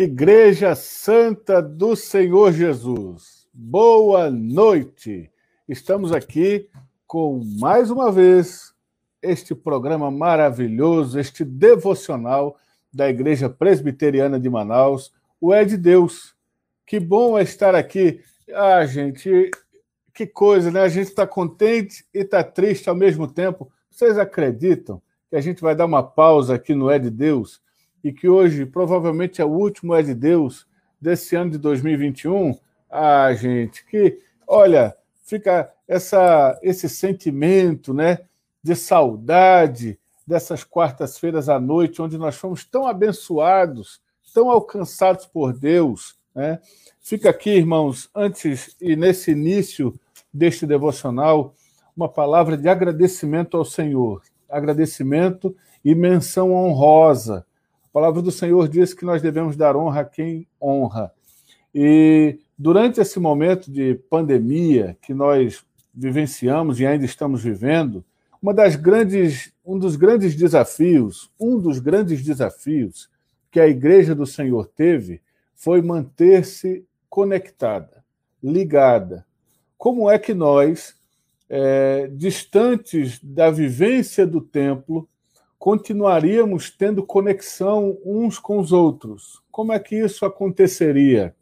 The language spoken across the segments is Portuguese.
Igreja Santa do Senhor Jesus, boa noite. Estamos aqui com mais uma vez este programa maravilhoso, este devocional da Igreja Presbiteriana de Manaus, o É de Deus. Que bom é estar aqui. Ah, gente, que coisa, né? A gente está contente e está triste ao mesmo tempo. Vocês acreditam que a gente vai dar uma pausa aqui no É de Deus? E que hoje provavelmente é o último é de Deus desse ano de 2021, ah, gente, que olha, fica essa esse sentimento, né, de saudade dessas quartas-feiras à noite onde nós fomos tão abençoados, tão alcançados por Deus, né? Fica aqui, irmãos, antes e nesse início deste devocional, uma palavra de agradecimento ao Senhor, agradecimento e menção honrosa a palavra do Senhor diz que nós devemos dar honra a quem honra. E durante esse momento de pandemia que nós vivenciamos e ainda estamos vivendo, uma das grandes, um dos grandes desafios, um dos grandes desafios que a Igreja do Senhor teve foi manter-se conectada, ligada. Como é que nós, é, distantes da vivência do templo, continuaríamos tendo conexão uns com os outros. Como é que isso aconteceria?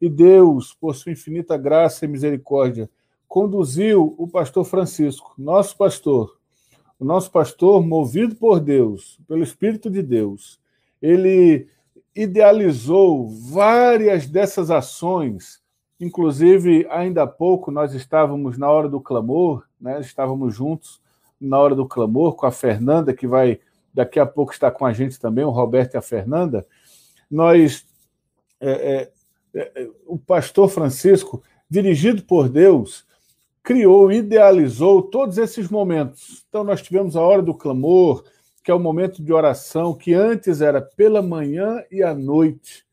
E Deus, por sua infinita graça e misericórdia, conduziu o pastor Francisco, nosso pastor, o nosso pastor movido por Deus, pelo Espírito de Deus. Ele idealizou várias dessas ações, inclusive ainda há pouco nós estávamos na hora do clamor, né? estávamos juntos na hora do clamor com a Fernanda, que vai daqui a pouco estar com a gente também, o Roberto e a Fernanda. Nós, é, é, é, o pastor Francisco, dirigido por Deus, criou, idealizou todos esses momentos. Então, nós tivemos a hora do clamor, que é o momento de oração, que antes era pela manhã e à noite.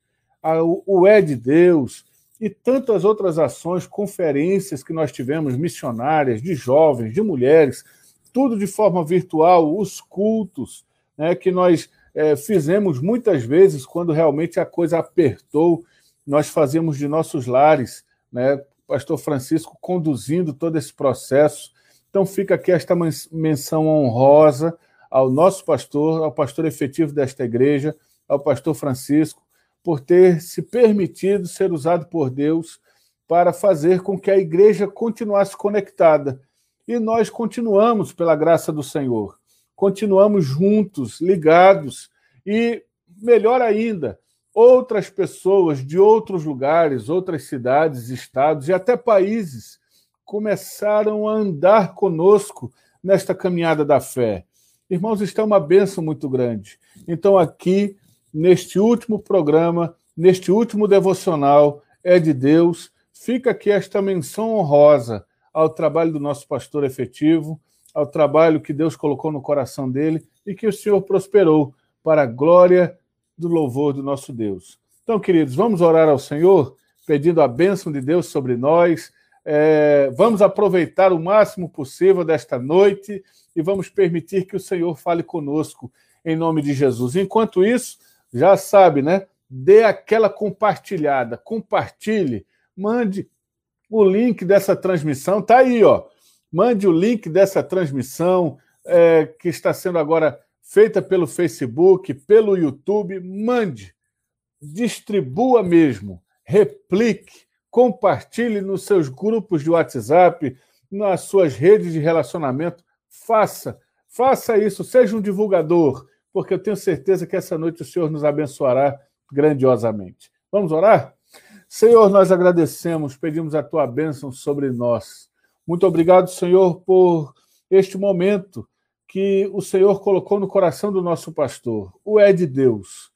O é de Deus, e tantas outras ações, conferências que nós tivemos, missionárias, de jovens, de mulheres, tudo de forma virtual, os cultos, né, que nós é, fizemos muitas vezes quando realmente a coisa apertou, nós fazíamos de nossos lares, né, pastor Francisco conduzindo todo esse processo. Então fica aqui esta menção honrosa ao nosso pastor, ao pastor efetivo desta igreja, ao pastor Francisco, por ter se permitido ser usado por Deus para fazer com que a igreja continuasse conectada e nós continuamos, pela graça do Senhor, continuamos juntos, ligados, e melhor ainda, outras pessoas de outros lugares, outras cidades, estados e até países começaram a andar conosco nesta caminhada da fé. Irmãos, está é uma bênção muito grande. Então, aqui, neste último programa, neste último devocional, é de Deus, fica aqui esta menção honrosa ao trabalho do nosso pastor efetivo, ao trabalho que Deus colocou no coração dele e que o Senhor prosperou para a glória do louvor do nosso Deus. Então, queridos, vamos orar ao Senhor, pedindo a bênção de Deus sobre nós. É, vamos aproveitar o máximo possível desta noite e vamos permitir que o Senhor fale conosco em nome de Jesus. Enquanto isso, já sabe, né? Dê aquela compartilhada, compartilhe, mande o link dessa transmissão. Está aí, ó. Mande o link dessa transmissão é, que está sendo agora feita pelo Facebook, pelo YouTube. Mande, distribua mesmo, replique, compartilhe nos seus grupos de WhatsApp, nas suas redes de relacionamento. Faça, faça isso, seja um divulgador, porque eu tenho certeza que essa noite o Senhor nos abençoará grandiosamente. Vamos orar? Senhor, nós agradecemos, pedimos a tua bênção sobre nós. Muito obrigado, Senhor, por este momento que o Senhor colocou no coração do nosso pastor. O é de Deus.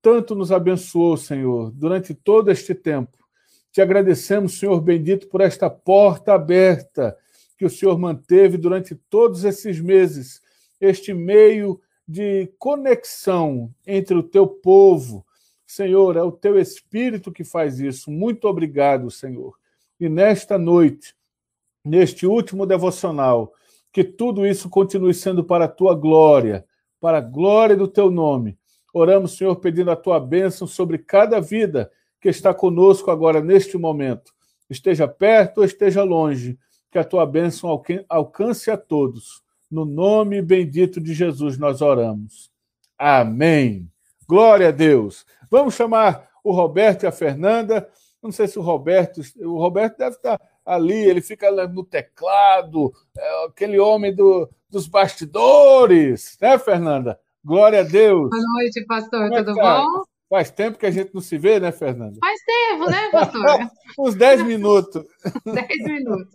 Tanto nos abençoou, Senhor, durante todo este tempo. Te agradecemos, Senhor bendito, por esta porta aberta que o Senhor manteve durante todos esses meses, este meio de conexão entre o teu povo Senhor, é o teu Espírito que faz isso. Muito obrigado, Senhor. E nesta noite, neste último devocional, que tudo isso continue sendo para a tua glória, para a glória do teu nome. Oramos, Senhor, pedindo a tua bênção sobre cada vida que está conosco agora neste momento. Esteja perto ou esteja longe, que a tua bênção alcance a todos. No nome bendito de Jesus nós oramos. Amém. Glória a Deus. Vamos chamar o Roberto e a Fernanda. Não sei se o Roberto. O Roberto deve estar ali, ele fica no teclado, é aquele homem do, dos bastidores, né, Fernanda? Glória a Deus. Boa noite, pastor. É Tudo tá? bom? Faz tempo que a gente não se vê, né, Fernanda? Faz tempo, né, pastor? Uns 10 minutos. 10 minutos.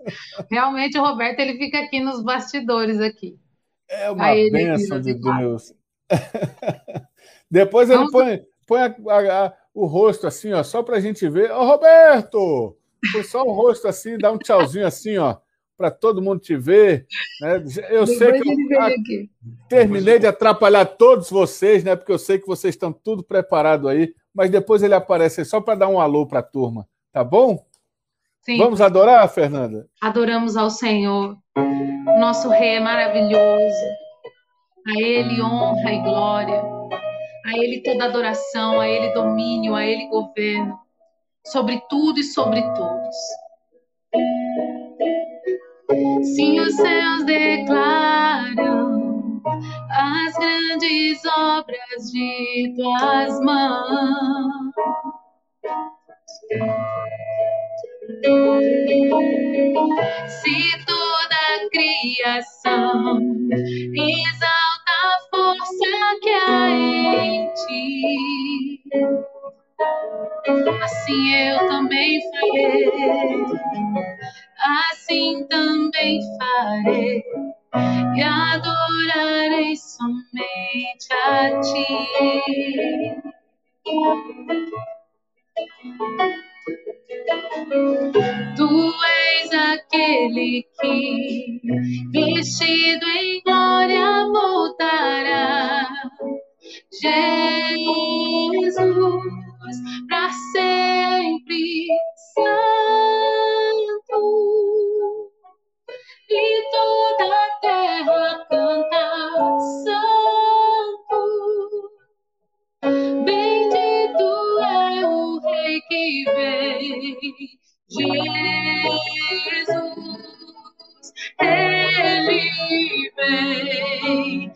Realmente o Roberto ele fica aqui nos bastidores aqui. É uma bênção de Deus. Depois ele Vamos... põe, põe a, a, a, o rosto assim, ó, só para a gente ver. Ô, Roberto! Põe só o rosto assim, dá um tchauzinho assim, ó, para todo mundo te ver. Né? Eu Depois sei que eu terminei de atrapalhar todos vocês, né? Porque eu sei que vocês estão tudo preparado aí, mas depois ele aparece só para dar um alô para a turma, tá bom? Sim. Vamos adorar, Fernanda? Adoramos ao Senhor. Nosso Rei é maravilhoso. A Ele honra e glória. A Ele toda adoração, a Ele domínio, a Ele governo. Sobre tudo e sobre todos. Se os céus declaram as grandes obras de tuas mãos. Se toda a criação assim eu também farei, assim também farei. E adorarei somente a ti. Tu és aquele que, vestido em glória, voltará. Jesus, para sempre santo, e toda a terra canta santo. Bendito é o Rei que vem, Jesus, Ele vem,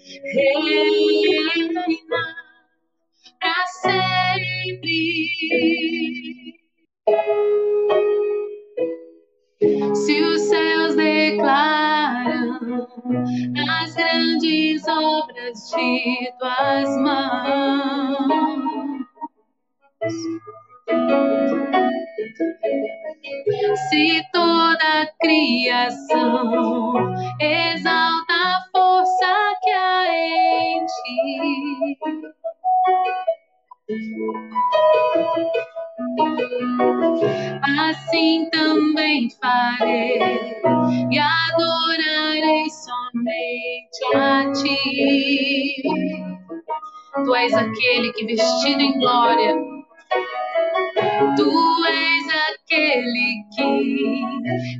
glória, tu és aquele que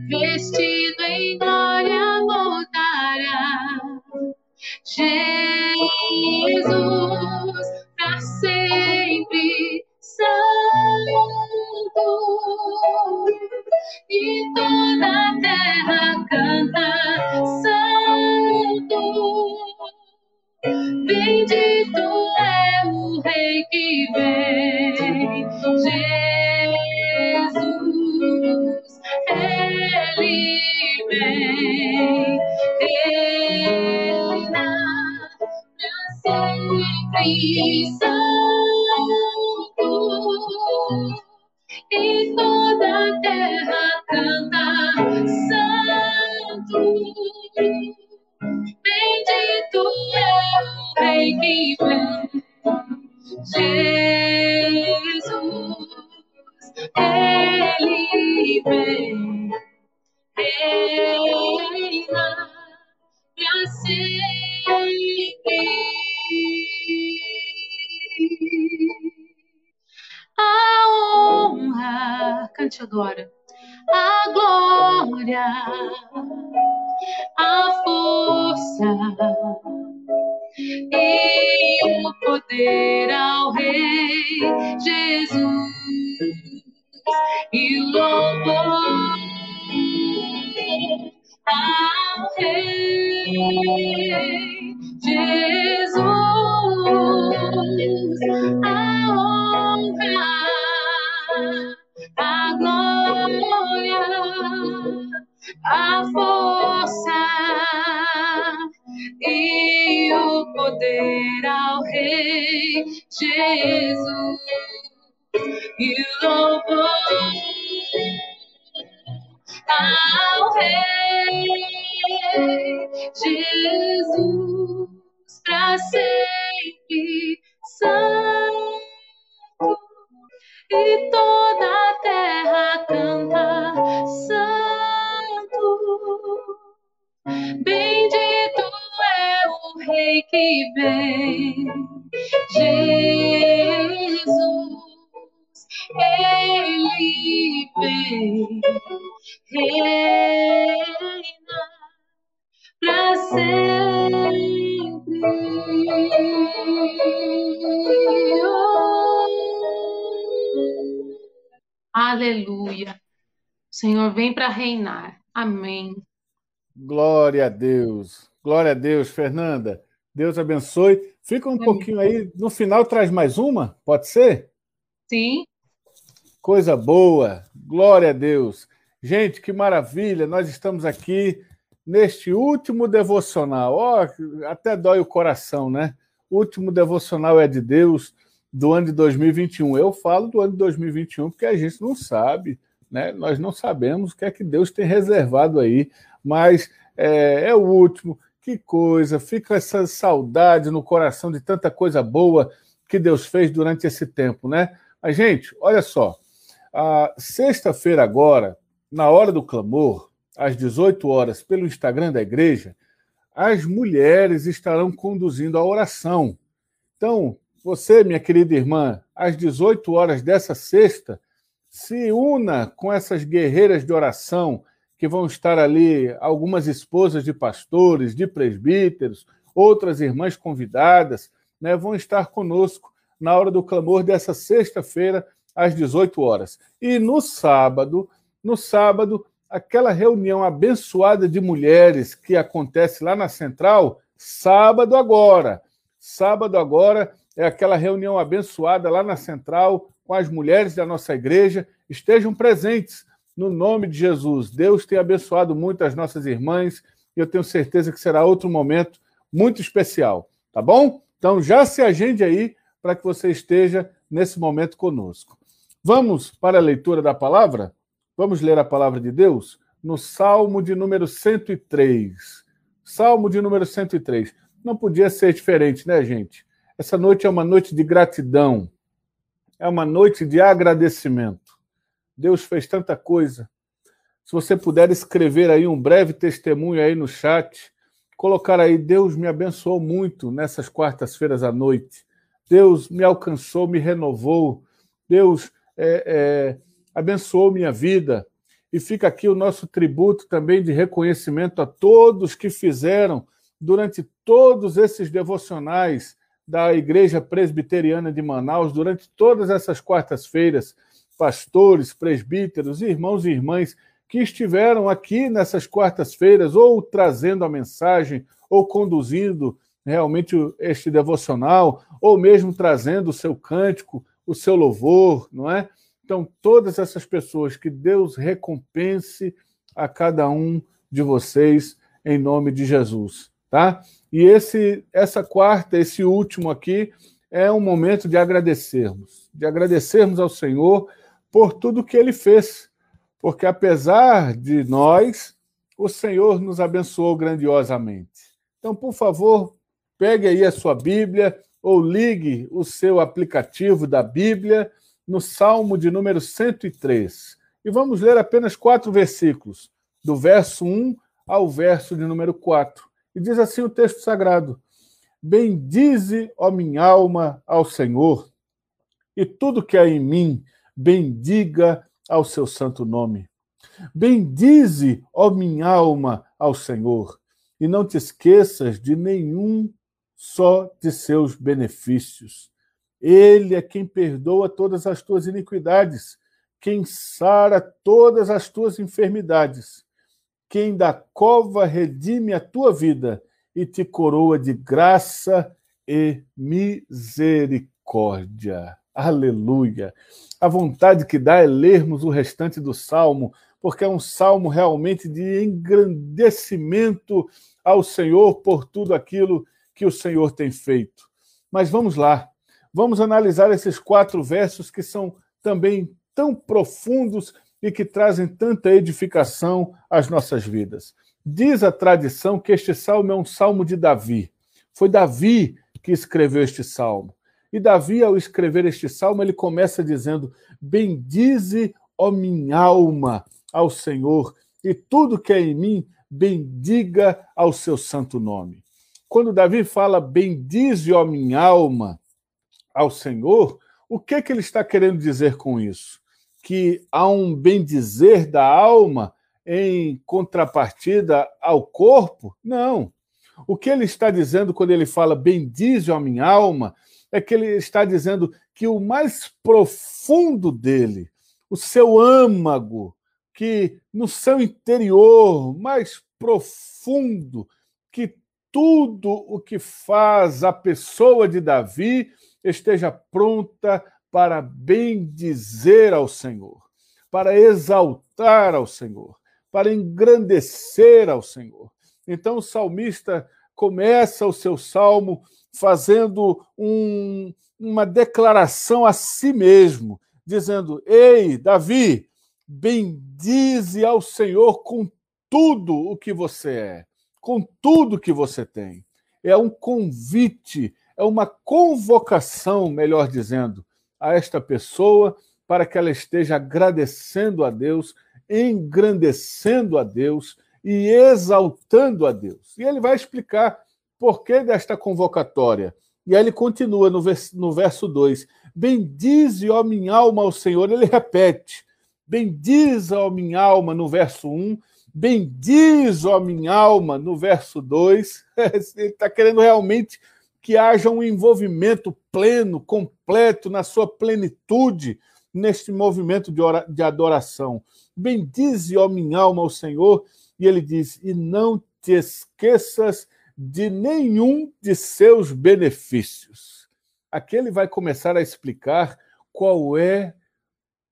vestido em glória voltará. Jesus, para sempre santo, e toda a terra canta santo. Bendito que vem, Jesus, Ele vem, reina para sempre vem para reinar. Amém. Glória a Deus. Glória a Deus, Fernanda. Deus abençoe. Fica um Amém. pouquinho aí. No final traz mais uma, pode ser? Sim. Coisa boa. Glória a Deus. Gente, que maravilha. Nós estamos aqui neste último devocional. Ó, oh, até dói o coração, né? O último devocional é de Deus do ano de 2021. Eu falo do ano de 2021 porque a gente não sabe, né? Nós não sabemos o que é que Deus tem reservado aí, mas é, é o último. Que coisa, fica essa saudade no coração de tanta coisa boa que Deus fez durante esse tempo, né? Mas, gente, olha só. A sexta-feira agora, na hora do clamor, às 18 horas, pelo Instagram da igreja, as mulheres estarão conduzindo a oração. Então, você, minha querida irmã, às 18 horas dessa sexta, se una com essas guerreiras de oração que vão estar ali, algumas esposas de pastores, de presbíteros, outras irmãs convidadas, né, vão estar conosco na hora do clamor dessa sexta-feira, às 18 horas. E no sábado, no sábado, aquela reunião abençoada de mulheres que acontece lá na central, sábado agora. Sábado agora é aquela reunião abençoada lá na central com as mulheres da nossa igreja. Estejam presentes no nome de Jesus. Deus tem abençoado muito as nossas irmãs e eu tenho certeza que será outro momento muito especial, tá bom? Então já se agende aí para que você esteja nesse momento conosco. Vamos para a leitura da palavra? Vamos ler a palavra de Deus? No Salmo de número 103. Salmo de número 103. Não podia ser diferente, né, gente? Essa noite é uma noite de gratidão. É uma noite de agradecimento. Deus fez tanta coisa. Se você puder escrever aí um breve testemunho aí no chat, colocar aí, Deus me abençoou muito nessas quartas-feiras à noite. Deus me alcançou, me renovou, Deus é, é, abençoou minha vida. E fica aqui o nosso tributo também de reconhecimento a todos que fizeram durante todos esses devocionais da Igreja Presbiteriana de Manaus, durante todas essas quartas-feiras, pastores, presbíteros, irmãos e irmãs que estiveram aqui nessas quartas-feiras, ou trazendo a mensagem, ou conduzindo realmente este devocional, ou mesmo trazendo o seu cântico, o seu louvor, não é? Então, todas essas pessoas, que Deus recompense a cada um de vocês em nome de Jesus, tá? E esse essa quarta, esse último aqui é um momento de agradecermos, de agradecermos ao Senhor por tudo que ele fez, porque apesar de nós, o Senhor nos abençoou grandiosamente. Então, por favor, Pegue aí a sua Bíblia ou ligue o seu aplicativo da Bíblia no Salmo de número 103. E vamos ler apenas quatro versículos, do verso 1 ao verso de número 4. E diz assim o texto sagrado: Bendize, ó minha alma, ao Senhor, e tudo que há em mim, bendiga ao seu santo nome. Bendize, ó minha alma, ao Senhor, e não te esqueças de nenhum só de seus benefícios. Ele é quem perdoa todas as tuas iniquidades, quem sara todas as tuas enfermidades. Quem da cova redime a tua vida e te coroa de graça e misericórdia. Aleluia. A vontade que dá é lermos o restante do salmo, porque é um salmo realmente de engrandecimento ao Senhor por tudo aquilo que o Senhor tem feito. Mas vamos lá, vamos analisar esses quatro versos que são também tão profundos e que trazem tanta edificação às nossas vidas. Diz a tradição que este salmo é um salmo de Davi. Foi Davi que escreveu este salmo. E Davi, ao escrever este salmo, ele começa dizendo: Bendize, ó minha alma, ao Senhor, e tudo que é em mim, bendiga ao seu santo nome. Quando Davi fala bendize, ó minha alma, ao Senhor, o que, é que ele está querendo dizer com isso? Que há um bendizer da alma em contrapartida ao corpo? Não. O que ele está dizendo quando ele fala bendize a minha alma é que ele está dizendo que o mais profundo dele, o seu âmago, que no seu interior mais profundo, que tudo o que faz a pessoa de Davi esteja pronta para bendizer ao Senhor, para exaltar ao Senhor, para engrandecer ao Senhor. Então o salmista começa o seu salmo fazendo um, uma declaração a si mesmo, dizendo: Ei, Davi, bendize ao Senhor com tudo o que você é, com tudo que você tem. É um convite, é uma convocação, melhor dizendo, a esta pessoa para que ela esteja agradecendo a Deus, engrandecendo a Deus e exaltando a Deus. E ele vai explicar por que desta convocatória. E aí ele continua no verso, no verso 2: Bendize, ó minha alma, ao Senhor. Ele repete: Bendize, ó minha alma, no verso 1. Bendiz, ó minha alma, no verso 2. Ele está querendo realmente que haja um envolvimento pleno, completo, na sua plenitude, neste movimento de adoração. Bendize, ó minha alma, ao Senhor, e ele diz: E não te esqueças de nenhum de seus benefícios. Aqui ele vai começar a explicar qual é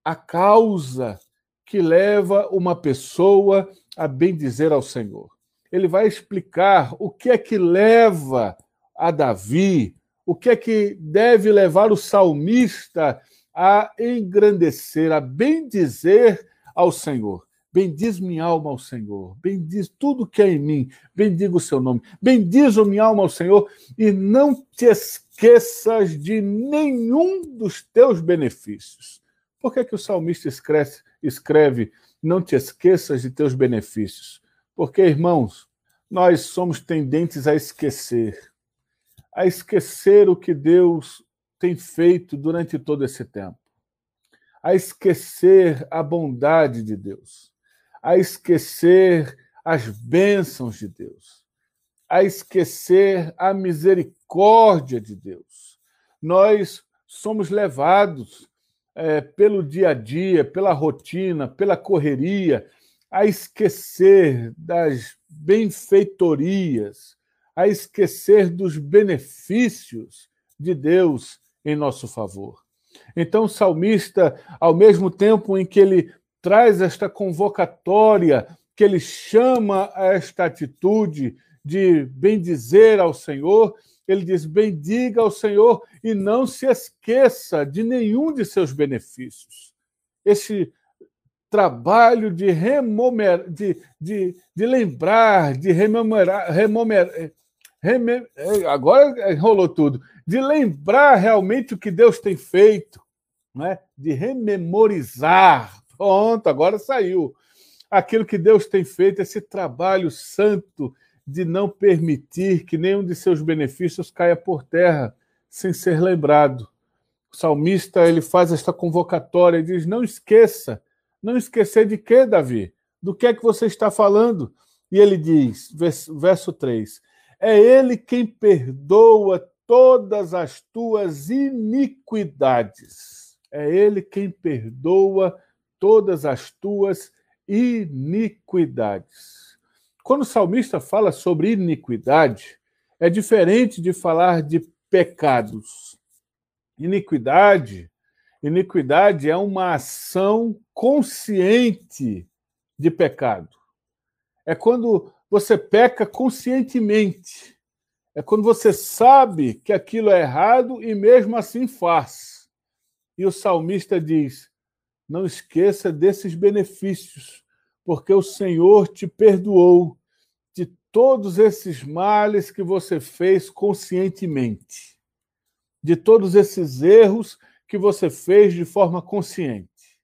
a causa que leva uma pessoa a bendizer ao Senhor. Ele vai explicar o que é que leva a Davi, o que é que deve levar o salmista a engrandecer, a bendizer ao Senhor. Bendiz minha alma ao Senhor, bendiz tudo que é em mim, bendiga o seu nome. Bendiz minha alma ao Senhor e não te esqueças de nenhum dos teus benefícios. Por que, que o salmista escreve, escreve não te esqueças de teus benefícios? Porque, irmãos, nós somos tendentes a esquecer, a esquecer o que Deus tem feito durante todo esse tempo, a esquecer a bondade de Deus. A esquecer as bênçãos de Deus, a esquecer a misericórdia de Deus. Nós somos levados é, pelo dia a dia, pela rotina, pela correria, a esquecer das benfeitorias, a esquecer dos benefícios de Deus em nosso favor. Então, o salmista, ao mesmo tempo em que ele traz esta convocatória, que ele chama a esta atitude de bendizer ao Senhor. Ele diz: bendiga ao Senhor e não se esqueça de nenhum de seus benefícios. Esse trabalho de, remomer, de, de, de lembrar, de rememorar, rem, agora enrolou tudo, de lembrar realmente o que Deus tem feito, né? de rememorizar, Pronto, agora saiu. Aquilo que Deus tem feito, esse trabalho santo de não permitir que nenhum de seus benefícios caia por terra sem ser lembrado. O salmista ele faz esta convocatória e diz: Não esqueça, não esquecer de quê, Davi? Do que é que você está falando? E ele diz, verso 3: É ele quem perdoa todas as tuas iniquidades. É ele quem perdoa todas as tuas iniquidades. Quando o salmista fala sobre iniquidade, é diferente de falar de pecados. Iniquidade, iniquidade é uma ação consciente de pecado. É quando você peca conscientemente. É quando você sabe que aquilo é errado e mesmo assim faz. E o salmista diz: não esqueça desses benefícios, porque o Senhor te perdoou de todos esses males que você fez conscientemente, de todos esses erros que você fez de forma consciente,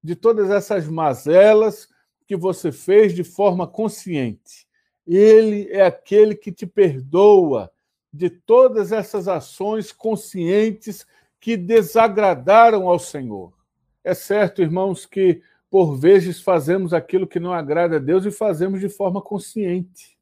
de todas essas mazelas que você fez de forma consciente. Ele é aquele que te perdoa de todas essas ações conscientes que desagradaram ao Senhor. É certo, irmãos, que por vezes fazemos aquilo que não agrada a Deus e fazemos de forma consciente.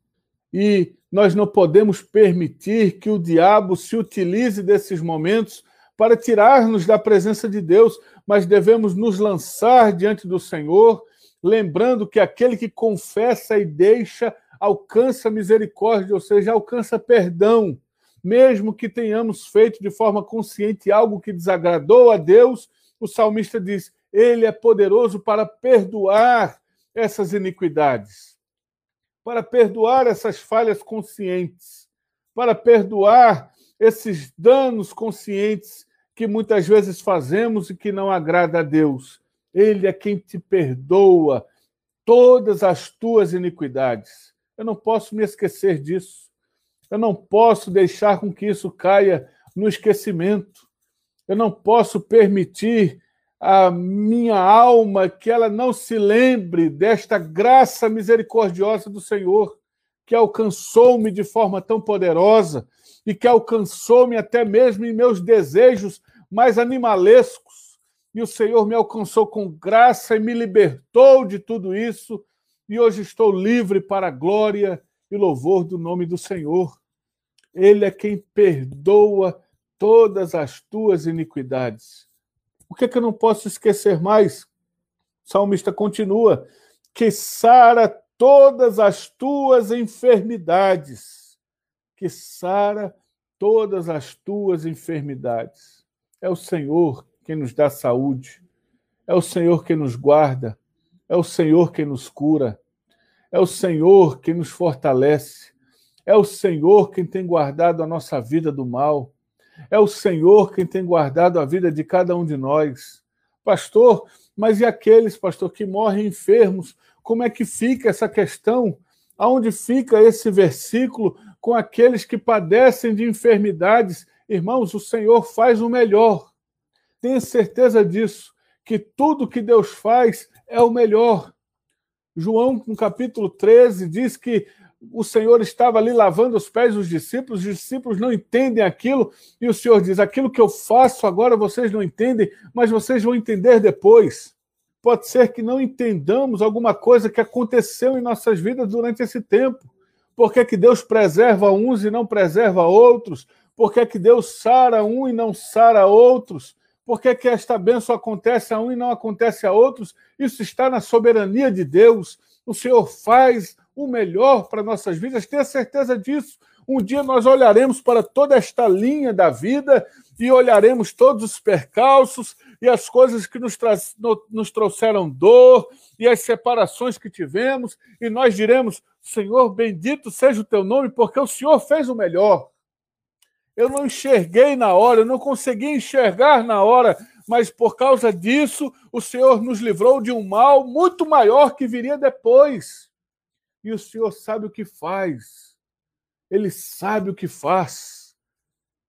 E nós não podemos permitir que o diabo se utilize desses momentos para tirar-nos da presença de Deus, mas devemos nos lançar diante do Senhor, lembrando que aquele que confessa e deixa alcança misericórdia, ou seja, alcança perdão. Mesmo que tenhamos feito de forma consciente algo que desagradou a Deus, o salmista diz: ele é poderoso para perdoar essas iniquidades, para perdoar essas falhas conscientes, para perdoar esses danos conscientes que muitas vezes fazemos e que não agrada a Deus. Ele é quem te perdoa todas as tuas iniquidades. Eu não posso me esquecer disso. Eu não posso deixar com que isso caia no esquecimento. Eu não posso permitir a minha alma que ela não se lembre desta graça misericordiosa do Senhor, que alcançou-me de forma tão poderosa e que alcançou-me até mesmo em meus desejos mais animalescos. E o Senhor me alcançou com graça e me libertou de tudo isso, e hoje estou livre para a glória e louvor do nome do Senhor. Ele é quem perdoa todas as tuas iniquidades o que, é que eu não posso esquecer mais? O salmista continua: que sara todas as tuas enfermidades. Que sara todas as tuas enfermidades. É o Senhor quem nos dá saúde. É o Senhor quem nos guarda. É o Senhor quem nos cura. É o Senhor quem nos fortalece. É o Senhor quem tem guardado a nossa vida do mal. É o Senhor quem tem guardado a vida de cada um de nós. Pastor, mas e aqueles, pastor, que morrem enfermos? Como é que fica essa questão? Aonde fica esse versículo com aqueles que padecem de enfermidades? Irmãos, o Senhor faz o melhor. Tenha certeza disso, que tudo que Deus faz é o melhor. João, no capítulo 13, diz que o Senhor estava ali lavando os pés dos discípulos, os discípulos não entendem aquilo, e o Senhor diz: aquilo que eu faço agora vocês não entendem, mas vocês vão entender depois. Pode ser que não entendamos alguma coisa que aconteceu em nossas vidas durante esse tempo. Por que, que Deus preserva uns e não preserva outros? Por que, que Deus sara um e não sara outros? Por que, que esta bênção acontece a um e não acontece a outros? Isso está na soberania de Deus. O Senhor faz o melhor para nossas vidas, tenha certeza disso. Um dia nós olharemos para toda esta linha da vida e olharemos todos os percalços e as coisas que nos, nos trouxeram dor e as separações que tivemos, e nós diremos: Senhor, bendito seja o teu nome, porque o Senhor fez o melhor. Eu não enxerguei na hora, eu não consegui enxergar na hora, mas por causa disso, o Senhor nos livrou de um mal muito maior que viria depois e o Senhor sabe o que faz. Ele sabe o que faz.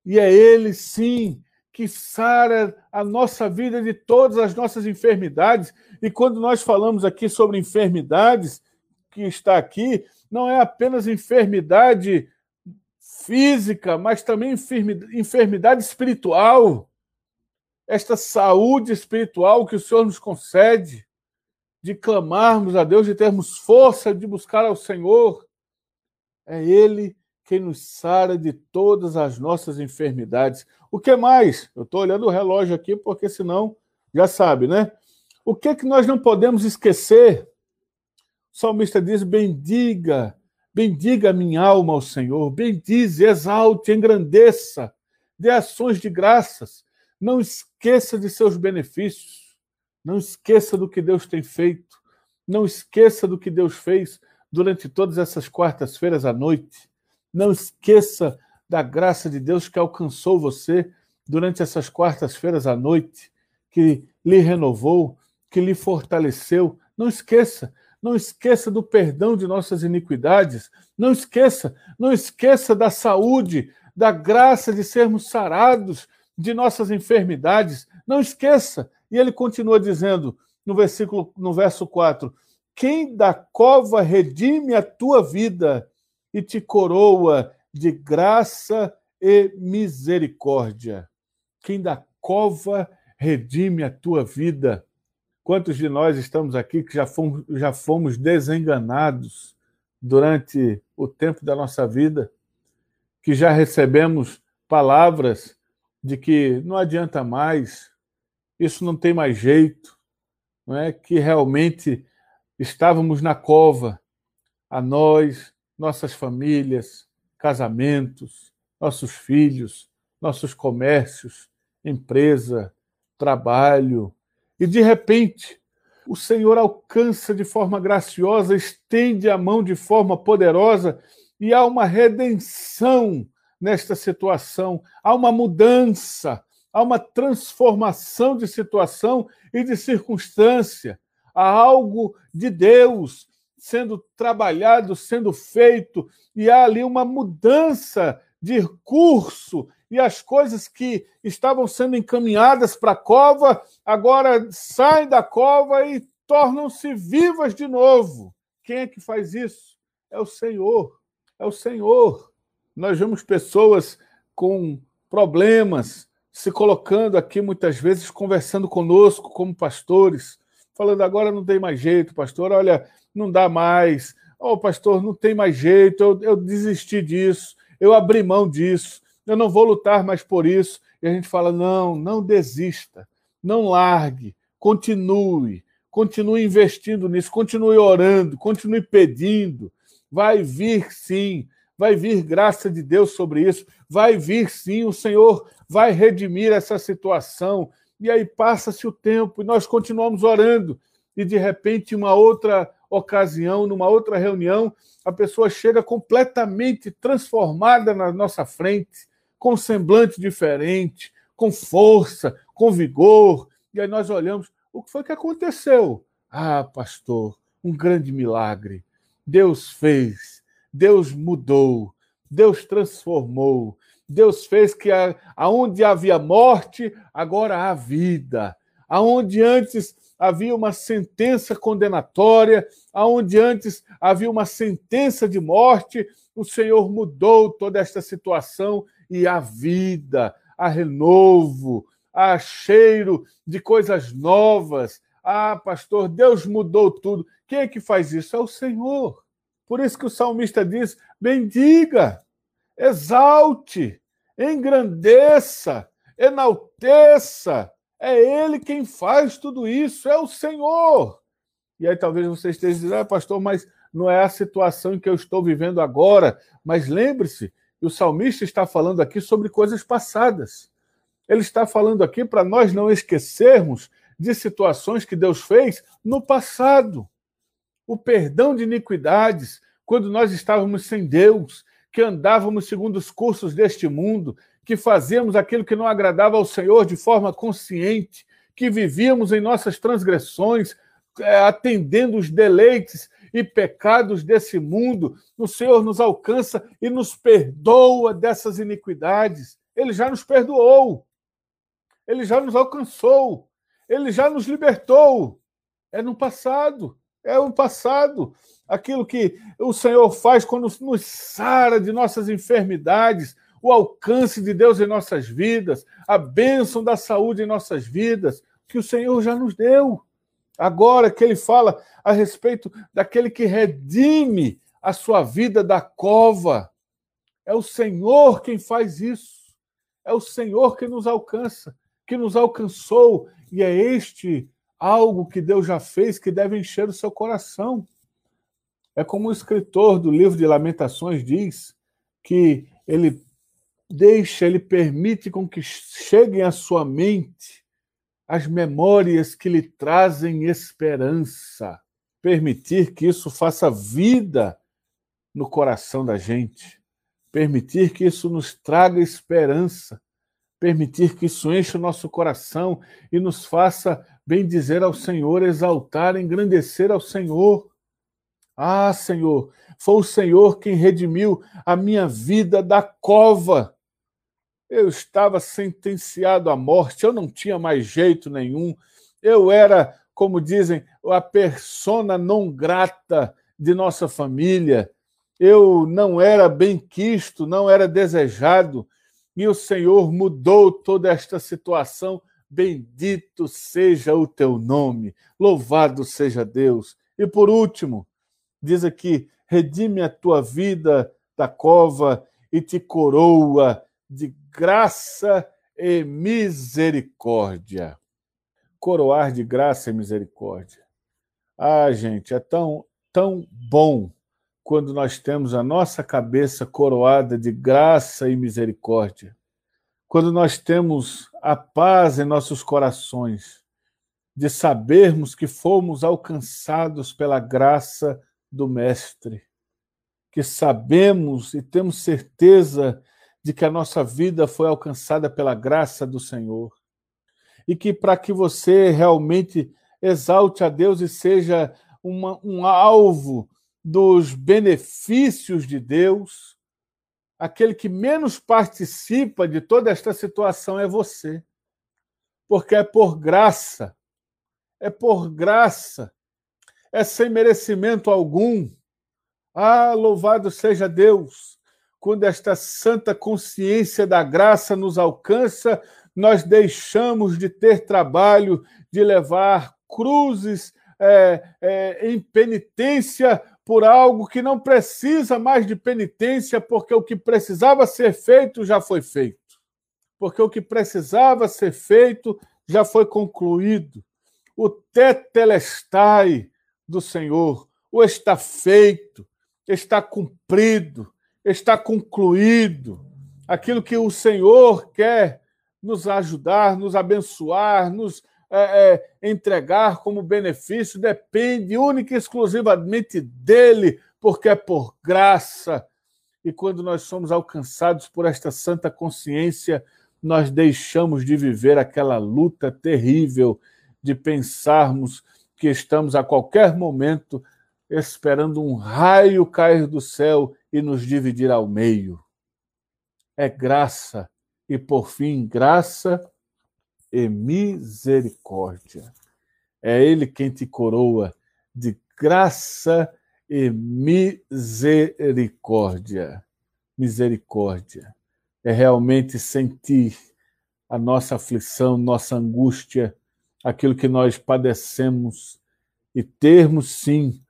E é Ele, sim, que sara a nossa vida de todas as nossas enfermidades. E quando nós falamos aqui sobre enfermidades, que está aqui, não é apenas enfermidade física, mas também enfermidade espiritual. Esta saúde espiritual que o Senhor nos concede de clamarmos a Deus, de termos força de buscar ao Senhor. É Ele quem nos sara de todas as nossas enfermidades. O que mais? Eu estou olhando o relógio aqui, porque senão, já sabe, né? O que, que nós não podemos esquecer? O salmista diz: bendiga, bendiga minha alma ao Senhor, bendize, exalte, engrandeça, dê ações de graças, não esqueça de seus benefícios, não esqueça do que Deus tem feito, não esqueça do que Deus fez durante todas essas quartas-feiras à noite, não esqueça da graça de Deus que alcançou você durante essas quartas-feiras à noite, que lhe renovou, que lhe fortaleceu. Não esqueça, não esqueça do perdão de nossas iniquidades, não esqueça, não esqueça da saúde, da graça de sermos sarados de nossas enfermidades. Não esqueça. E ele continua dizendo no versículo no verso 4: Quem da cova redime a tua vida e te coroa de graça e misericórdia. Quem da cova redime a tua vida. Quantos de nós estamos aqui que já fomos, já fomos desenganados durante o tempo da nossa vida, que já recebemos palavras de que não adianta mais, isso não tem mais jeito, não é? Que realmente estávamos na cova, a nós, nossas famílias, casamentos, nossos filhos, nossos comércios, empresa, trabalho. E de repente, o Senhor alcança de forma graciosa, estende a mão de forma poderosa e há uma redenção nesta situação, há uma mudança, há uma transformação de situação e de circunstância, há algo de Deus sendo trabalhado, sendo feito, e há ali uma mudança de curso, e as coisas que estavam sendo encaminhadas para a cova agora saem da cova e tornam-se vivas de novo. Quem é que faz isso? É o Senhor. É o Senhor. Nós vemos pessoas com problemas se colocando aqui muitas vezes conversando conosco como pastores, falando agora não tem mais jeito, pastor, olha, não dá mais. Oh, pastor, não tem mais jeito, eu, eu desisti disso, eu abri mão disso eu não vou lutar mais por isso. E a gente fala: não, não desista, não largue, continue, continue investindo nisso, continue orando, continue pedindo. Vai vir sim, vai vir graça de Deus sobre isso, vai vir sim, o Senhor vai redimir essa situação. E aí passa-se o tempo e nós continuamos orando, e de repente, uma outra ocasião, numa outra reunião, a pessoa chega completamente transformada na nossa frente com semblante diferente, com força, com vigor. E aí nós olhamos, o que foi que aconteceu? Ah, pastor, um grande milagre. Deus fez, Deus mudou, Deus transformou. Deus fez que aonde havia morte, agora há vida. Aonde antes havia uma sentença condenatória, aonde antes havia uma sentença de morte, o Senhor mudou toda esta situação e há vida, há renovo, há cheiro de coisas novas. Ah, pastor, Deus mudou tudo. Quem é que faz isso? É o Senhor. Por isso que o salmista diz: bendiga, exalte, engrandeça, enalteça. É Ele quem faz tudo isso, é o Senhor. E aí talvez você esteja dizendo, ah, pastor, mas não é a situação que eu estou vivendo agora. Mas lembre-se o salmista está falando aqui sobre coisas passadas. Ele está falando aqui para nós não esquecermos de situações que Deus fez no passado. O perdão de iniquidades, quando nós estávamos sem Deus, que andávamos segundo os cursos deste mundo, que fazíamos aquilo que não agradava ao Senhor de forma consciente, que vivíamos em nossas transgressões, é, atendendo os deleites e pecados desse mundo, o Senhor nos alcança e nos perdoa dessas iniquidades. Ele já nos perdoou. Ele já nos alcançou. Ele já nos libertou. É no passado. É o passado. Aquilo que o Senhor faz quando nos sara de nossas enfermidades, o alcance de Deus em nossas vidas, a bênção da saúde em nossas vidas, que o Senhor já nos deu. Agora que ele fala a respeito daquele que redime a sua vida da cova, é o Senhor quem faz isso. É o Senhor que nos alcança, que nos alcançou, e é este algo que Deus já fez que deve encher o seu coração. É como o escritor do livro de Lamentações diz que ele deixa, ele permite com que cheguem à sua mente as memórias que lhe trazem esperança. Permitir que isso faça vida no coração da gente. Permitir que isso nos traga esperança. Permitir que isso encha o nosso coração e nos faça bem dizer ao Senhor, exaltar, engrandecer ao Senhor. Ah, Senhor, foi o Senhor quem redimiu a minha vida da cova. Eu estava sentenciado à morte, eu não tinha mais jeito nenhum. Eu era, como dizem, a persona não grata de nossa família. Eu não era bem quisto, não era desejado. E o Senhor mudou toda esta situação. Bendito seja o teu nome, louvado seja Deus. E por último, diz aqui: redime a tua vida da cova e te coroa de graça e misericórdia. Coroar de graça e misericórdia. Ah, gente, é tão, tão bom quando nós temos a nossa cabeça coroada de graça e misericórdia. Quando nós temos a paz em nossos corações, de sabermos que fomos alcançados pela graça do Mestre, que sabemos e temos certeza de que a nossa vida foi alcançada pela graça do Senhor. E que para que você realmente exalte a Deus e seja uma, um alvo dos benefícios de Deus, aquele que menos participa de toda esta situação é você. Porque é por graça, é por graça é sem merecimento algum. Ah, louvado seja Deus! Quando esta santa consciência da graça nos alcança, nós deixamos de ter trabalho de levar cruzes é, é, em penitência por algo que não precisa mais de penitência, porque o que precisava ser feito já foi feito. Porque o que precisava ser feito já foi concluído. O tetelestai, do Senhor. O está feito, está cumprido, está concluído. Aquilo que o Senhor quer nos ajudar, nos abençoar, nos é, é, entregar como benefício depende única e exclusivamente dele, porque é por graça. E quando nós somos alcançados por esta santa consciência, nós deixamos de viver aquela luta terrível de pensarmos que estamos a qualquer momento esperando um raio cair do céu e nos dividir ao meio. É graça e, por fim, graça e misericórdia. É Ele quem te coroa de graça e misericórdia. Misericórdia. É realmente sentir a nossa aflição, nossa angústia, aquilo que nós padecemos e termos, sim,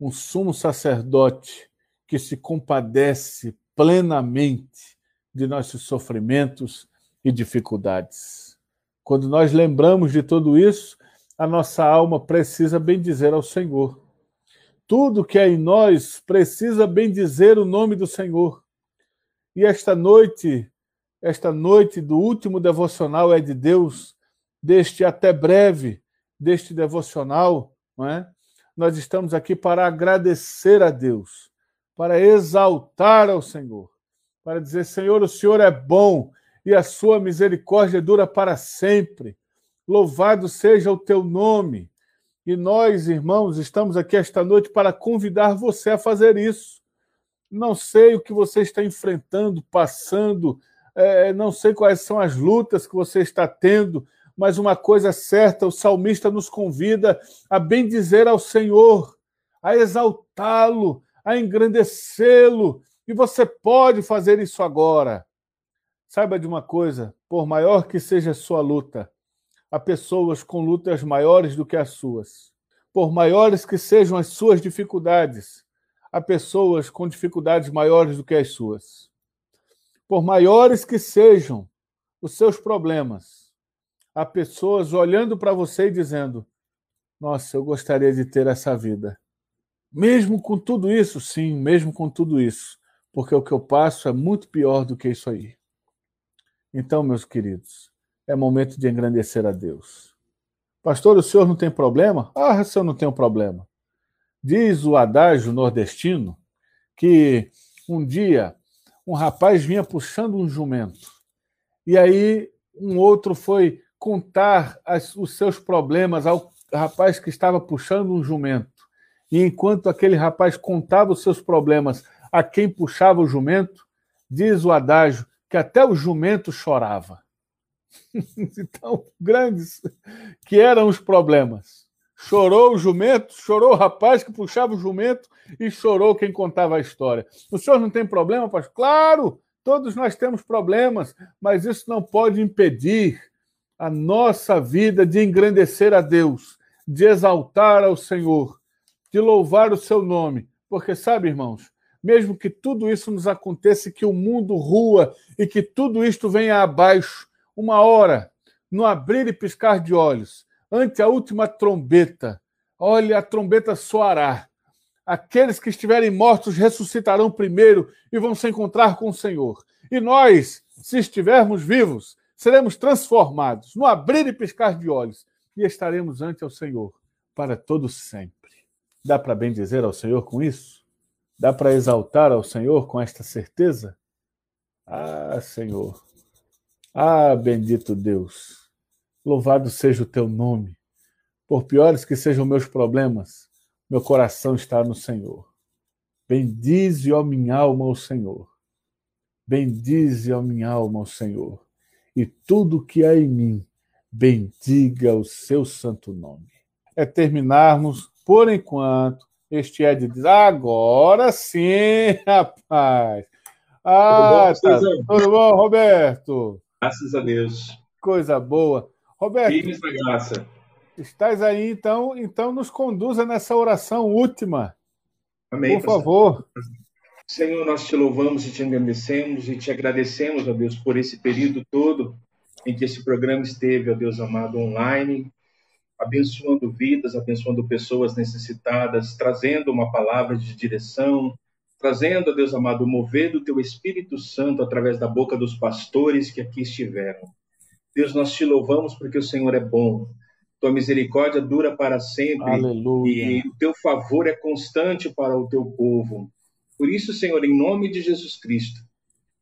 um sumo sacerdote que se compadece plenamente de nossos sofrimentos e dificuldades. Quando nós lembramos de tudo isso, a nossa alma precisa bendizer ao Senhor. Tudo que é em nós precisa bendizer o nome do Senhor. E esta noite, esta noite do último devocional é de Deus, deste até breve, deste devocional, não é? Nós estamos aqui para agradecer a Deus, para exaltar ao Senhor, para dizer: Senhor, o Senhor é bom e a sua misericórdia dura para sempre. Louvado seja o teu nome. E nós, irmãos, estamos aqui esta noite para convidar você a fazer isso. Não sei o que você está enfrentando, passando, é, não sei quais são as lutas que você está tendo, mas uma coisa certa, o salmista nos convida a bendizer ao Senhor, a exaltá-lo, a engrandecê-lo, e você pode fazer isso agora. Saiba de uma coisa, por maior que seja a sua luta, há pessoas com lutas maiores do que as suas. Por maiores que sejam as suas dificuldades, há pessoas com dificuldades maiores do que as suas. Por maiores que sejam os seus problemas, a pessoas olhando para você e dizendo: Nossa, eu gostaria de ter essa vida. Mesmo com tudo isso, sim, mesmo com tudo isso, porque o que eu passo é muito pior do que isso aí. Então, meus queridos, é momento de engrandecer a Deus. Pastor, o senhor não tem problema? Ah, se eu não tenho problema. Diz o adágio nordestino que um dia um rapaz vinha puxando um jumento. E aí um outro foi contar as, os seus problemas ao rapaz que estava puxando um jumento. E enquanto aquele rapaz contava os seus problemas a quem puxava o jumento, diz o adágio que até o jumento chorava. então, grandes que eram os problemas. Chorou o jumento, chorou o rapaz que puxava o jumento e chorou quem contava a história. O senhor não tem problema, pastor? Claro, todos nós temos problemas, mas isso não pode impedir a nossa vida de engrandecer a Deus, de exaltar ao Senhor, de louvar o seu nome. Porque, sabe, irmãos, mesmo que tudo isso nos aconteça, que o mundo rua e que tudo isto venha abaixo, uma hora, no abrir e piscar de olhos, ante a última trombeta, olha, a trombeta soará. Aqueles que estiverem mortos ressuscitarão primeiro e vão se encontrar com o Senhor. E nós, se estivermos vivos, seremos transformados no abrir e piscar de olhos e estaremos ante o Senhor para todo sempre. Dá para bem dizer ao Senhor com isso? Dá para exaltar ao Senhor com esta certeza? Ah, Senhor. Ah, bendito Deus. Louvado seja o teu nome. Por piores que sejam meus problemas, meu coração está no Senhor. Bendize, ó minha alma, o Senhor. Bendize, ó minha alma, o Senhor. E tudo que há em mim, bendiga o seu santo nome. É terminarmos, por enquanto, este é de agora sim, rapaz. Ah, tudo bom, tá. tudo bom Roberto? Graças a Deus. Coisa boa. Roberto. Graça. Estás aí, então, então nos conduza nessa oração última. Amém. Por favor. Senhor, nós te louvamos e te agradecemos e te agradecemos, ó Deus, por esse período todo em que esse programa esteve, ó Deus amado, online, abençoando vidas, abençoando pessoas necessitadas, trazendo uma palavra de direção, trazendo, ó Deus amado, o mover do teu Espírito Santo através da boca dos pastores que aqui estiveram. Deus, nós te louvamos porque o Senhor é bom. Tua misericórdia dura para sempre. Aleluia. E o teu favor é constante para o teu povo. Por isso, Senhor, em nome de Jesus Cristo,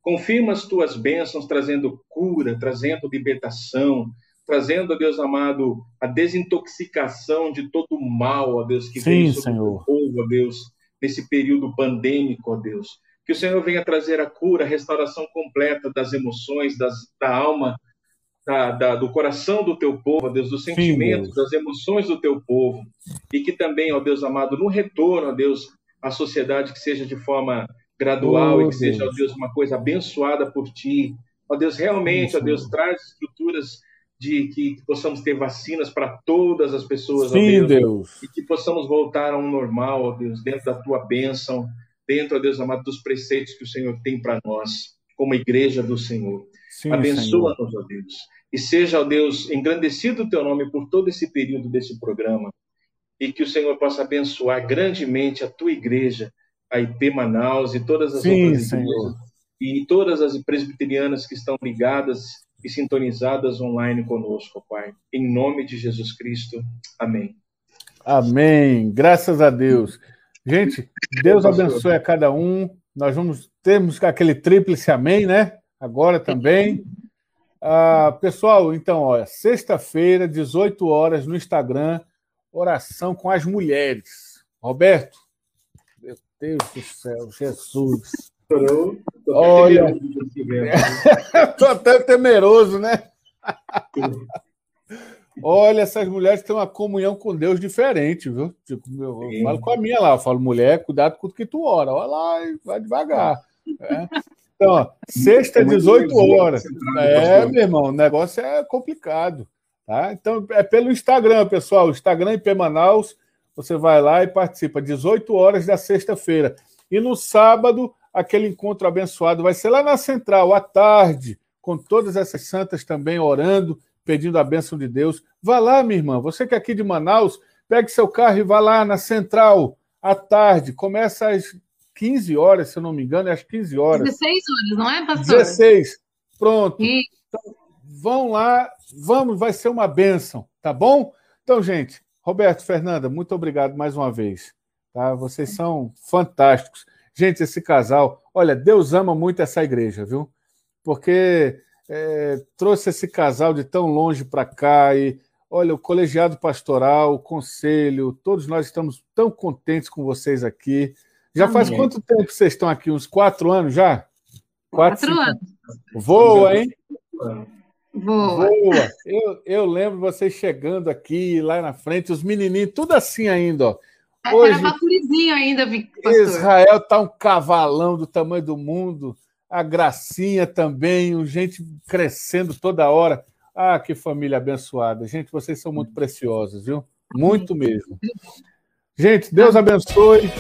confirma as tuas bênçãos, trazendo cura, trazendo libertação, trazendo, ó Deus amado, a desintoxicação de todo o mal, ó Deus, que Sim, vem sobre Senhor. o povo, ó Deus, nesse período pandêmico, ó Deus. Que o Senhor venha trazer a cura, a restauração completa das emoções, das, da alma, da, da, do coração do teu povo, ó Deus, dos sentimentos, Sim, das emoções do teu povo. E que também, ó Deus amado, no retorno, ó Deus, a sociedade que seja de forma gradual oh, e que seja, ó Deus, uma coisa abençoada por ti. Ó Deus, realmente, Sim, ó Deus, traz estruturas de que, que, possamos ter vacinas para todas as pessoas, Sim, ó Deus, Deus, e que possamos voltar ao normal, ó Deus, dentro da tua bênção, dentro, ó Deus amado, dos preceitos que o Senhor tem para nós, como igreja do Senhor. Abençoa-nos, ó Deus e seja, ó Deus, engrandecido o teu nome por todo esse período desse programa. E que o Senhor possa abençoar grandemente a tua igreja, a IP Manaus e todas as Sim, outras Senhor. igrejas. E todas as presbiterianas que estão ligadas e sintonizadas online conosco, Pai. Em nome de Jesus Cristo. Amém. Amém. Graças a Deus. Gente, Deus abençoe a cada um. Nós vamos termos aquele tríplice amém, né? Agora também. Ah, pessoal, então, olha, sexta-feira, 18 horas, no Instagram, oração com as mulheres. Roberto, meu Deus do céu, Jesus. Olha, estou até temeroso, né? Olha, essas mulheres têm uma comunhão com Deus diferente, viu? Tipo, eu, eu falo com a minha lá, eu falo, mulher, cuidado com o que tu ora, olha lá, vai devagar. É. Então, ó, sexta, 18 horas. É, meu irmão, o negócio é complicado. Tá? Então, é pelo Instagram, pessoal. Instagram IP Manaus. Você vai lá e participa. 18 horas da sexta-feira. E no sábado, aquele encontro abençoado vai ser lá na Central, à tarde, com todas essas santas também orando, pedindo a bênção de Deus. Vá lá, minha irmã. Você que é aqui de Manaus, pegue seu carro e vá lá na Central, à tarde. Começa às 15 horas, se eu não me engano, é às 15 horas. 16 horas, não é, pastor? 16. Pronto. Então, vão lá, vamos, vai ser uma bênção, tá bom? Então, gente, Roberto, Fernanda, muito obrigado mais uma vez. Tá? Vocês são fantásticos. Gente, esse casal, olha, Deus ama muito essa igreja, viu? Porque é, trouxe esse casal de tão longe para cá e olha, o colegiado pastoral, o conselho, todos nós estamos tão contentes com vocês aqui. Já Amém. faz quanto tempo vocês estão aqui? Uns quatro anos já? Quatro, quatro anos. Voa, hein? Voa. Voa. Eu, eu lembro vocês chegando aqui, lá na frente, os menininhos, tudo assim ainda, ó. É, Hoje, Era ainda, pastor. Israel tá um cavalão do tamanho do mundo, a Gracinha também, gente crescendo toda hora. Ah, que família abençoada. Gente, vocês são muito preciosos, viu? Muito mesmo. Gente, Deus abençoe.